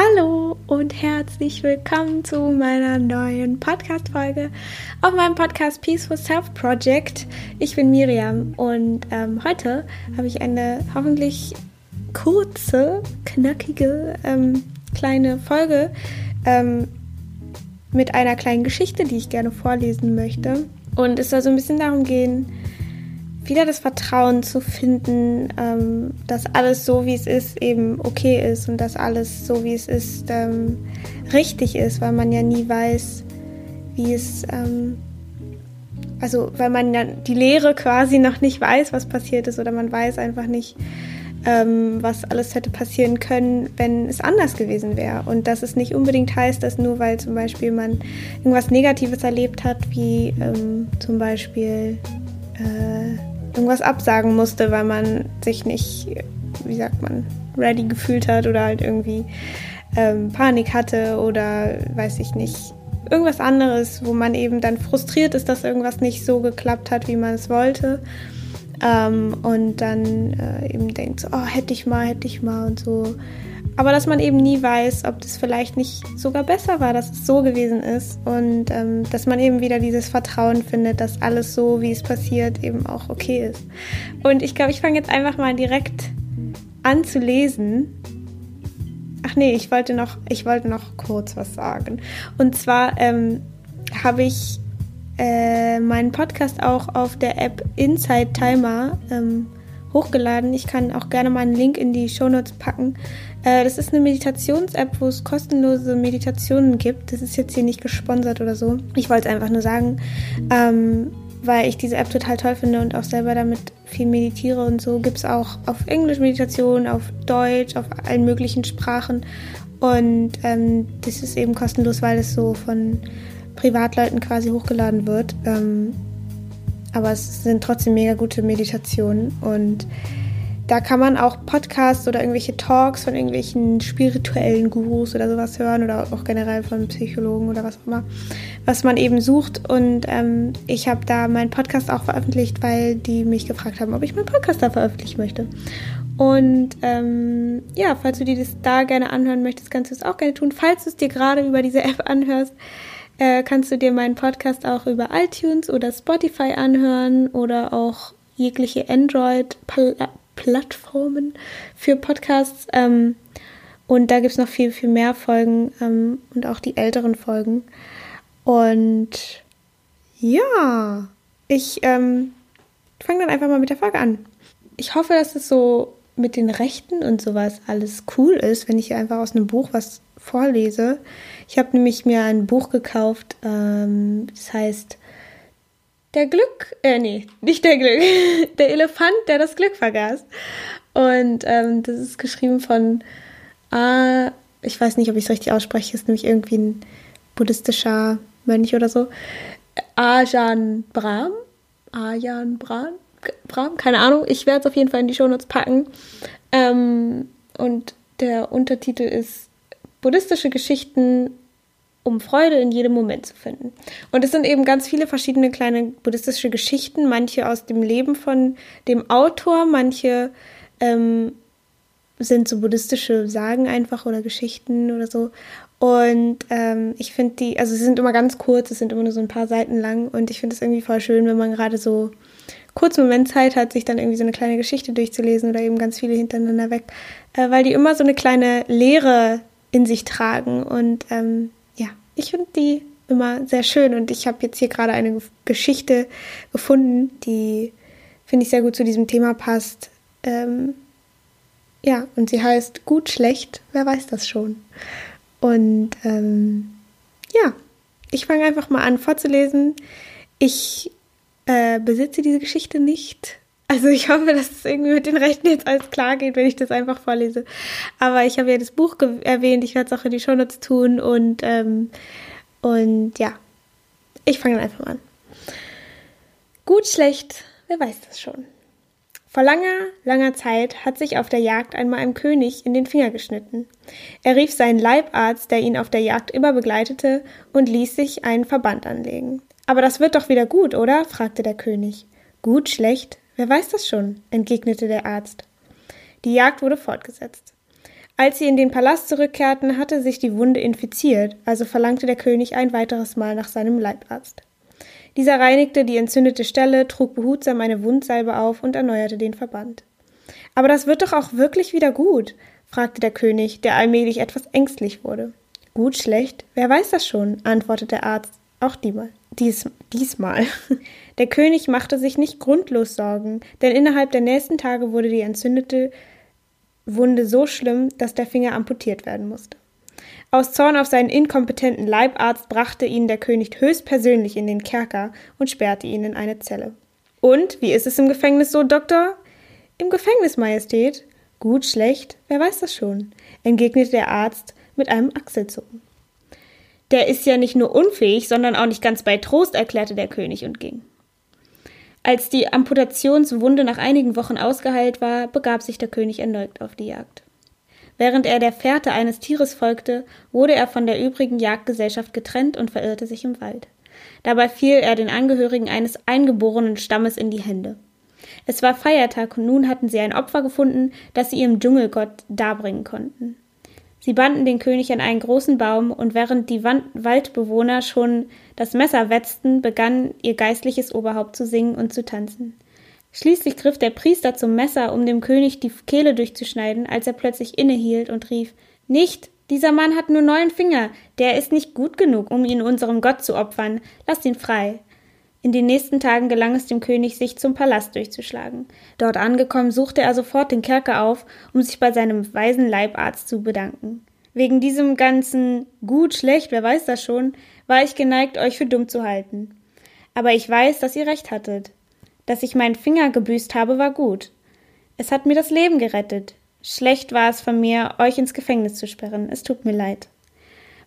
Hallo und herzlich willkommen zu meiner neuen Podcast-Folge auf meinem Podcast Peaceful Self Project. Ich bin Miriam und ähm, heute habe ich eine hoffentlich kurze, knackige ähm, kleine Folge ähm, mit einer kleinen Geschichte, die ich gerne vorlesen möchte. Und es soll so ein bisschen darum gehen, wieder das Vertrauen zu finden, ähm, dass alles so, wie es ist, eben okay ist und dass alles so, wie es ist, ähm, richtig ist, weil man ja nie weiß, wie es, ähm, also weil man ja die Lehre quasi noch nicht weiß, was passiert ist oder man weiß einfach nicht, ähm, was alles hätte passieren können, wenn es anders gewesen wäre. Und dass es nicht unbedingt heißt, dass nur weil zum Beispiel man irgendwas Negatives erlebt hat, wie ähm, zum Beispiel äh, irgendwas absagen musste, weil man sich nicht, wie sagt man, ready gefühlt hat oder halt irgendwie ähm, Panik hatte oder weiß ich nicht, irgendwas anderes, wo man eben dann frustriert ist, dass irgendwas nicht so geklappt hat, wie man es wollte. Ähm, und dann äh, eben denkt, so, oh, hätte ich mal, hätte ich mal und so. Aber dass man eben nie weiß, ob das vielleicht nicht sogar besser war, dass es so gewesen ist. Und ähm, dass man eben wieder dieses Vertrauen findet, dass alles so, wie es passiert, eben auch okay ist. Und ich glaube, ich fange jetzt einfach mal direkt an zu lesen. Ach nee, ich wollte noch, ich wollte noch kurz was sagen. Und zwar ähm, habe ich äh, meinen Podcast auch auf der App Inside Timer ähm, hochgeladen. Ich kann auch gerne mal einen Link in die Shownotes packen. Äh, das ist eine Meditations-App, wo es kostenlose Meditationen gibt. Das ist jetzt hier nicht gesponsert oder so. Ich wollte es einfach nur sagen, ähm, weil ich diese App total toll finde und auch selber damit viel meditiere und so. Gibt es auch auf Englisch Meditation, auf Deutsch, auf allen möglichen Sprachen. Und ähm, das ist eben kostenlos, weil es so von Privatleuten quasi hochgeladen wird. Ähm, aber es sind trotzdem mega gute Meditationen und da kann man auch Podcasts oder irgendwelche Talks von irgendwelchen spirituellen Gurus oder sowas hören oder auch generell von Psychologen oder was auch immer, was man eben sucht. Und ähm, ich habe da meinen Podcast auch veröffentlicht, weil die mich gefragt haben, ob ich meinen Podcast da veröffentlichen möchte. Und ähm, ja, falls du dir das da gerne anhören möchtest, kannst du es auch gerne tun. Falls du es dir gerade über diese App anhörst, äh, kannst du dir meinen Podcast auch über iTunes oder Spotify anhören oder auch jegliche Android-Plattformen für Podcasts. Ähm, und da gibt es noch viel, viel mehr Folgen ähm, und auch die älteren Folgen. Und ja, ich ähm, fange dann einfach mal mit der Folge an. Ich hoffe, dass es so mit den Rechten und sowas alles cool ist, wenn ich einfach aus einem Buch was vorlese. Ich habe nämlich mir ein Buch gekauft, ähm, das heißt Der Glück, äh, nee, nicht der Glück, der Elefant, der das Glück vergaß. Und ähm, das ist geschrieben von, ah, ich weiß nicht, ob ich es richtig ausspreche, ist nämlich irgendwie ein buddhistischer Mönch oder so. Ajan Brahm? Ajan Brahm? Brahm? Keine Ahnung. Ich werde es auf jeden Fall in die Shownotes packen. Ähm, und der Untertitel ist buddhistische Geschichten, um Freude in jedem Moment zu finden. Und es sind eben ganz viele verschiedene kleine buddhistische Geschichten, manche aus dem Leben von dem Autor, manche ähm, sind so buddhistische Sagen einfach oder Geschichten oder so. Und ähm, ich finde die, also sie sind immer ganz kurz, es sind immer nur so ein paar Seiten lang und ich finde es irgendwie voll schön, wenn man gerade so kurzen Moment Zeit hat, sich dann irgendwie so eine kleine Geschichte durchzulesen oder eben ganz viele hintereinander weg, äh, weil die immer so eine kleine Lehre in sich tragen. Und ähm, ja, ich finde die immer sehr schön. Und ich habe jetzt hier gerade eine Geschichte gefunden, die, finde ich, sehr gut zu diesem Thema passt. Ähm, ja, und sie heißt Gut, schlecht, wer weiß das schon. Und ähm, ja, ich fange einfach mal an vorzulesen. Ich äh, besitze diese Geschichte nicht. Also ich hoffe, dass es irgendwie mit den Rechten jetzt alles klar geht, wenn ich das einfach vorlese. Aber ich habe ja das Buch erwähnt, ich werde es auch in die Shownotes tun und, ähm, und ja, ich fange einfach mal an. Gut, schlecht, wer weiß das schon. Vor langer, langer Zeit hat sich auf der Jagd einmal ein König in den Finger geschnitten. Er rief seinen Leibarzt, der ihn auf der Jagd immer begleitete, und ließ sich einen Verband anlegen. Aber das wird doch wieder gut, oder? fragte der König. Gut, schlecht, Wer weiß das schon? entgegnete der Arzt. Die Jagd wurde fortgesetzt. Als sie in den Palast zurückkehrten, hatte sich die Wunde infiziert, also verlangte der König ein weiteres Mal nach seinem Leibarzt. Dieser reinigte die entzündete Stelle, trug behutsam eine Wundsalbe auf und erneuerte den Verband. Aber das wird doch auch wirklich wieder gut, fragte der König, der allmählich etwas ängstlich wurde. Gut, schlecht, wer weiß das schon, antwortete der Arzt, auch diesmal. Dies, diesmal. Der König machte sich nicht grundlos Sorgen, denn innerhalb der nächsten Tage wurde die entzündete Wunde so schlimm, dass der Finger amputiert werden musste. Aus Zorn auf seinen inkompetenten Leibarzt brachte ihn der König höchstpersönlich in den Kerker und sperrte ihn in eine Zelle. Und wie ist es im Gefängnis so, Doktor? Im Gefängnis, Majestät? Gut, schlecht, wer weiß das schon, entgegnete der Arzt mit einem Achselzucken. Der ist ja nicht nur unfähig, sondern auch nicht ganz bei Trost, erklärte der König und ging. Als die Amputationswunde nach einigen Wochen ausgeheilt war, begab sich der König erneut auf die Jagd. Während er der Fährte eines Tieres folgte, wurde er von der übrigen Jagdgesellschaft getrennt und verirrte sich im Wald. Dabei fiel er den Angehörigen eines eingeborenen Stammes in die Hände. Es war Feiertag und nun hatten sie ein Opfer gefunden, das sie ihrem Dschungelgott darbringen konnten. Sie banden den König an einen großen Baum, und während die Wand Waldbewohner schon das Messer wetzten, begann ihr geistliches Oberhaupt zu singen und zu tanzen. Schließlich griff der Priester zum Messer, um dem König die Kehle durchzuschneiden, als er plötzlich innehielt und rief Nicht. Dieser Mann hat nur neun Finger, der ist nicht gut genug, um ihn unserem Gott zu opfern. Lasst ihn frei. In den nächsten Tagen gelang es dem König, sich zum Palast durchzuschlagen. Dort angekommen, suchte er sofort den Kerker auf, um sich bei seinem weisen Leibarzt zu bedanken. Wegen diesem ganzen gut, schlecht, wer weiß das schon, war ich geneigt, euch für dumm zu halten. Aber ich weiß, dass ihr recht hattet. Dass ich meinen Finger gebüßt habe, war gut. Es hat mir das Leben gerettet. Schlecht war es von mir, euch ins Gefängnis zu sperren. Es tut mir leid.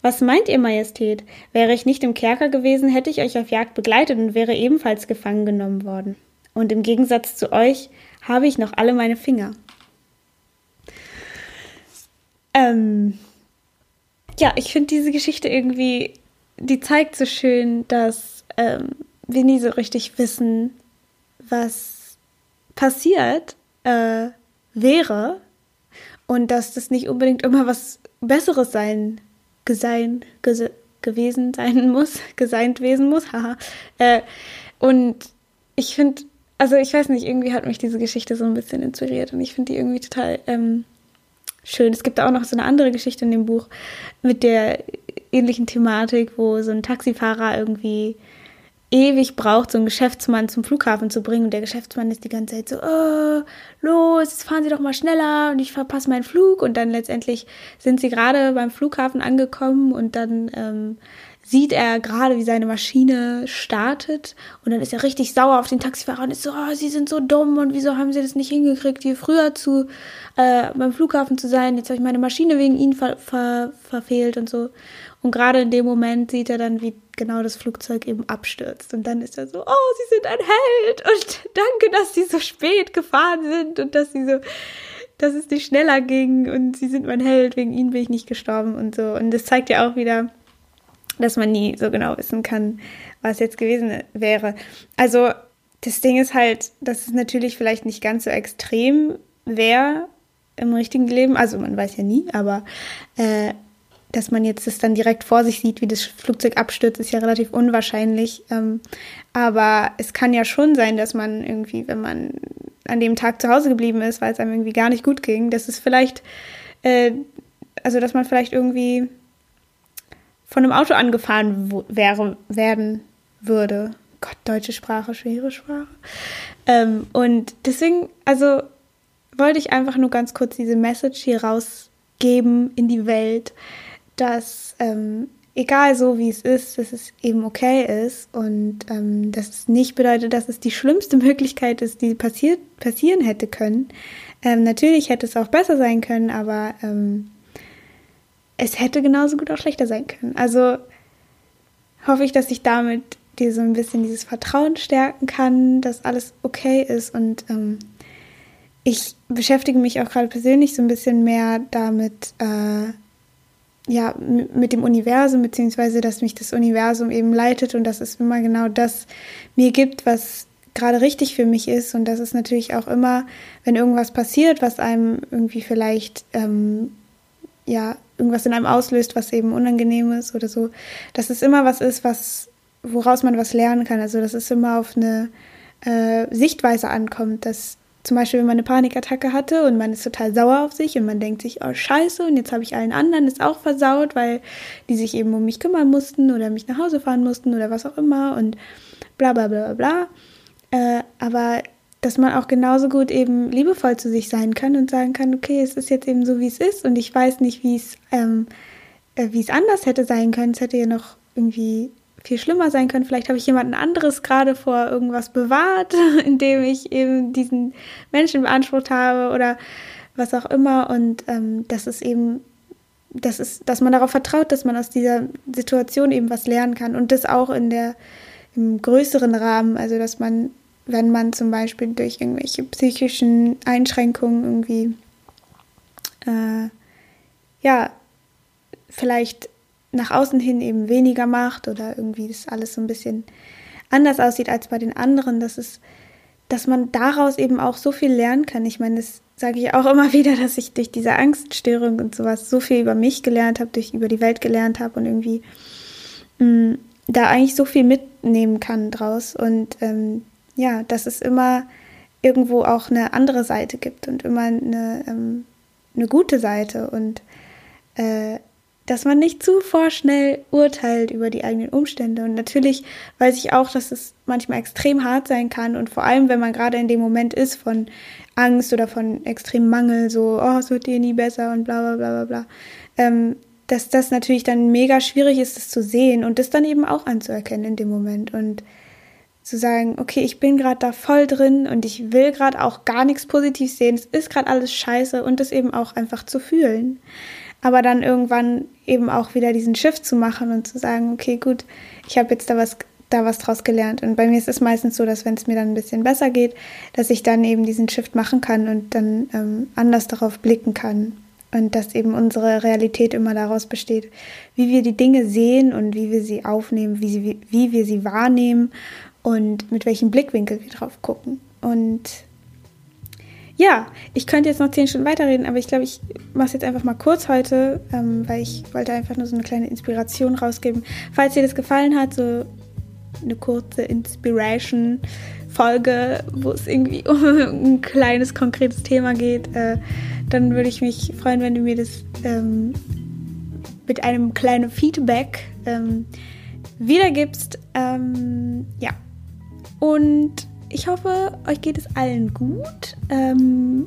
Was meint ihr, Majestät? Wäre ich nicht im Kerker gewesen, hätte ich euch auf Jagd begleitet und wäre ebenfalls gefangen genommen worden. Und im Gegensatz zu euch habe ich noch alle meine Finger. Ähm, ja, ich finde diese Geschichte irgendwie, die zeigt so schön, dass ähm, wir nie so richtig wissen, was passiert äh, wäre und dass das nicht unbedingt immer was Besseres sein gesein, gese, gewesen sein muss, geseint wesen muss, haha. Äh, und ich finde, also ich weiß nicht, irgendwie hat mich diese Geschichte so ein bisschen inspiriert und ich finde die irgendwie total ähm, schön. Es gibt auch noch so eine andere Geschichte in dem Buch mit der ähnlichen Thematik, wo so ein Taxifahrer irgendwie ewig braucht, so einen Geschäftsmann zum Flughafen zu bringen. Und der Geschäftsmann ist die ganze Zeit so, oh, los, fahren Sie doch mal schneller und ich verpasse meinen Flug. Und dann letztendlich sind sie gerade beim Flughafen angekommen und dann ähm, sieht er gerade, wie seine Maschine startet. Und dann ist er richtig sauer auf den Taxifahrer und ist so, oh, Sie sind so dumm und wieso haben Sie das nicht hingekriegt, hier früher zu äh, beim Flughafen zu sein. Jetzt habe ich meine Maschine wegen Ihnen ver ver verfehlt und so. Und gerade in dem Moment sieht er dann, wie genau das Flugzeug eben abstürzt. Und dann ist er so, oh, Sie sind ein Held und danke, dass Sie so spät gefahren sind und dass Sie so, dass es nicht schneller ging und Sie sind mein Held, wegen Ihnen bin ich nicht gestorben und so. Und das zeigt ja auch wieder, dass man nie so genau wissen kann, was jetzt gewesen wäre. Also das Ding ist halt, dass es natürlich vielleicht nicht ganz so extrem wäre im richtigen Leben. Also man weiß ja nie, aber äh, dass man jetzt das dann direkt vor sich sieht, wie das Flugzeug abstürzt, ist ja relativ unwahrscheinlich. Ähm, aber es kann ja schon sein, dass man irgendwie, wenn man an dem Tag zu Hause geblieben ist, weil es einem irgendwie gar nicht gut ging, dass es vielleicht, äh, also dass man vielleicht irgendwie von einem Auto angefahren wäre, werden würde. Gott, deutsche Sprache, schwere Sprache. Ähm, und deswegen, also wollte ich einfach nur ganz kurz diese Message hier rausgeben in die Welt dass ähm, egal so wie es ist, dass es eben okay ist und ähm, dass es nicht bedeutet, dass es die schlimmste Möglichkeit ist, die passiert, passieren hätte können. Ähm, natürlich hätte es auch besser sein können, aber ähm, es hätte genauso gut auch schlechter sein können. Also hoffe ich, dass ich damit dir so ein bisschen dieses Vertrauen stärken kann, dass alles okay ist und ähm, ich beschäftige mich auch gerade persönlich so ein bisschen mehr damit, äh, ja, mit dem Universum, beziehungsweise dass mich das Universum eben leitet und dass es immer genau das mir gibt, was gerade richtig für mich ist. Und das ist natürlich auch immer, wenn irgendwas passiert, was einem irgendwie vielleicht ähm, ja, irgendwas in einem auslöst, was eben unangenehm ist oder so, dass es immer was ist, was, woraus man was lernen kann. Also, dass es immer auf eine äh, Sichtweise ankommt, dass zum Beispiel, wenn man eine Panikattacke hatte und man ist total sauer auf sich und man denkt sich, oh scheiße, und jetzt habe ich allen anderen es auch versaut, weil die sich eben um mich kümmern mussten oder mich nach Hause fahren mussten oder was auch immer und bla bla bla bla bla. Äh, aber dass man auch genauso gut eben liebevoll zu sich sein kann und sagen kann, okay, es ist jetzt eben so, wie es ist und ich weiß nicht, wie es, ähm, äh, wie es anders hätte sein können. Es hätte ja noch irgendwie viel schlimmer sein können. Vielleicht habe ich jemanden anderes gerade vor irgendwas bewahrt, indem ich eben diesen Menschen beansprucht habe oder was auch immer. Und ähm, das ist eben, das ist, dass man darauf vertraut, dass man aus dieser Situation eben was lernen kann und das auch in der im größeren Rahmen, also dass man, wenn man zum Beispiel durch irgendwelche psychischen Einschränkungen irgendwie äh, ja vielleicht nach außen hin eben weniger macht oder irgendwie das alles so ein bisschen anders aussieht als bei den anderen, dass es, dass man daraus eben auch so viel lernen kann. Ich meine, das sage ich auch immer wieder, dass ich durch diese Angststörung und sowas so viel über mich gelernt habe, durch über die Welt gelernt habe und irgendwie mh, mm, da eigentlich so viel mitnehmen kann draus. Und ähm, ja, dass es immer irgendwo auch eine andere Seite gibt und immer eine, ähm, eine gute Seite und äh, dass man nicht zu vorschnell urteilt über die eigenen Umstände. Und natürlich weiß ich auch, dass es manchmal extrem hart sein kann und vor allem, wenn man gerade in dem Moment ist von Angst oder von extremem Mangel, so, oh, es wird dir nie besser und bla bla bla bla bla, ähm, dass das natürlich dann mega schwierig ist, das zu sehen und das dann eben auch anzuerkennen in dem Moment und zu sagen, okay, ich bin gerade da voll drin und ich will gerade auch gar nichts positiv sehen, es ist gerade alles scheiße und das eben auch einfach zu fühlen aber dann irgendwann eben auch wieder diesen Shift zu machen und zu sagen, okay, gut, ich habe jetzt da was da was draus gelernt. Und bei mir ist es meistens so, dass wenn es mir dann ein bisschen besser geht, dass ich dann eben diesen Shift machen kann und dann ähm, anders darauf blicken kann. Und dass eben unsere Realität immer daraus besteht, wie wir die Dinge sehen und wie wir sie aufnehmen, wie, sie, wie wir sie wahrnehmen und mit welchem Blickwinkel wir drauf gucken. Und ja, ich könnte jetzt noch zehn Stunden weiterreden, aber ich glaube, ich mache es jetzt einfach mal kurz heute, ähm, weil ich wollte einfach nur so eine kleine Inspiration rausgeben. Falls dir das gefallen hat, so eine kurze Inspiration-Folge, wo es irgendwie um ein kleines, konkretes Thema geht, äh, dann würde ich mich freuen, wenn du mir das ähm, mit einem kleinen Feedback ähm, wiedergibst. Ähm, ja. Und ich hoffe, euch geht es allen gut. Ähm,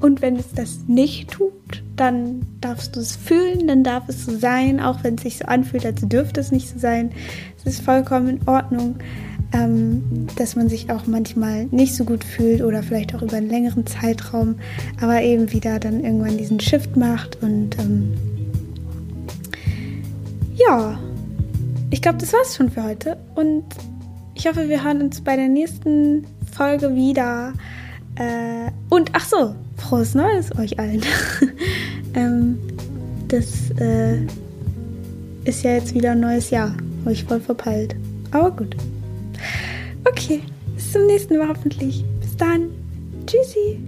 und wenn es das nicht tut, dann darfst du es fühlen, dann darf es so sein, auch wenn es sich so anfühlt, als dürfte es nicht so sein. Es ist vollkommen in Ordnung, ähm, dass man sich auch manchmal nicht so gut fühlt oder vielleicht auch über einen längeren Zeitraum, aber eben wieder dann irgendwann diesen Shift macht. Und ähm, ja, ich glaube, das war's schon für heute. Und ich hoffe, wir hören uns bei der nächsten Folge wieder. Äh, und ach so, frohes Neues euch allen. ähm, das äh, ist ja jetzt wieder ein neues Jahr. Habe ich voll verpeilt. Aber gut. Okay, bis zum nächsten Mal hoffentlich. Bis dann. Tschüssi.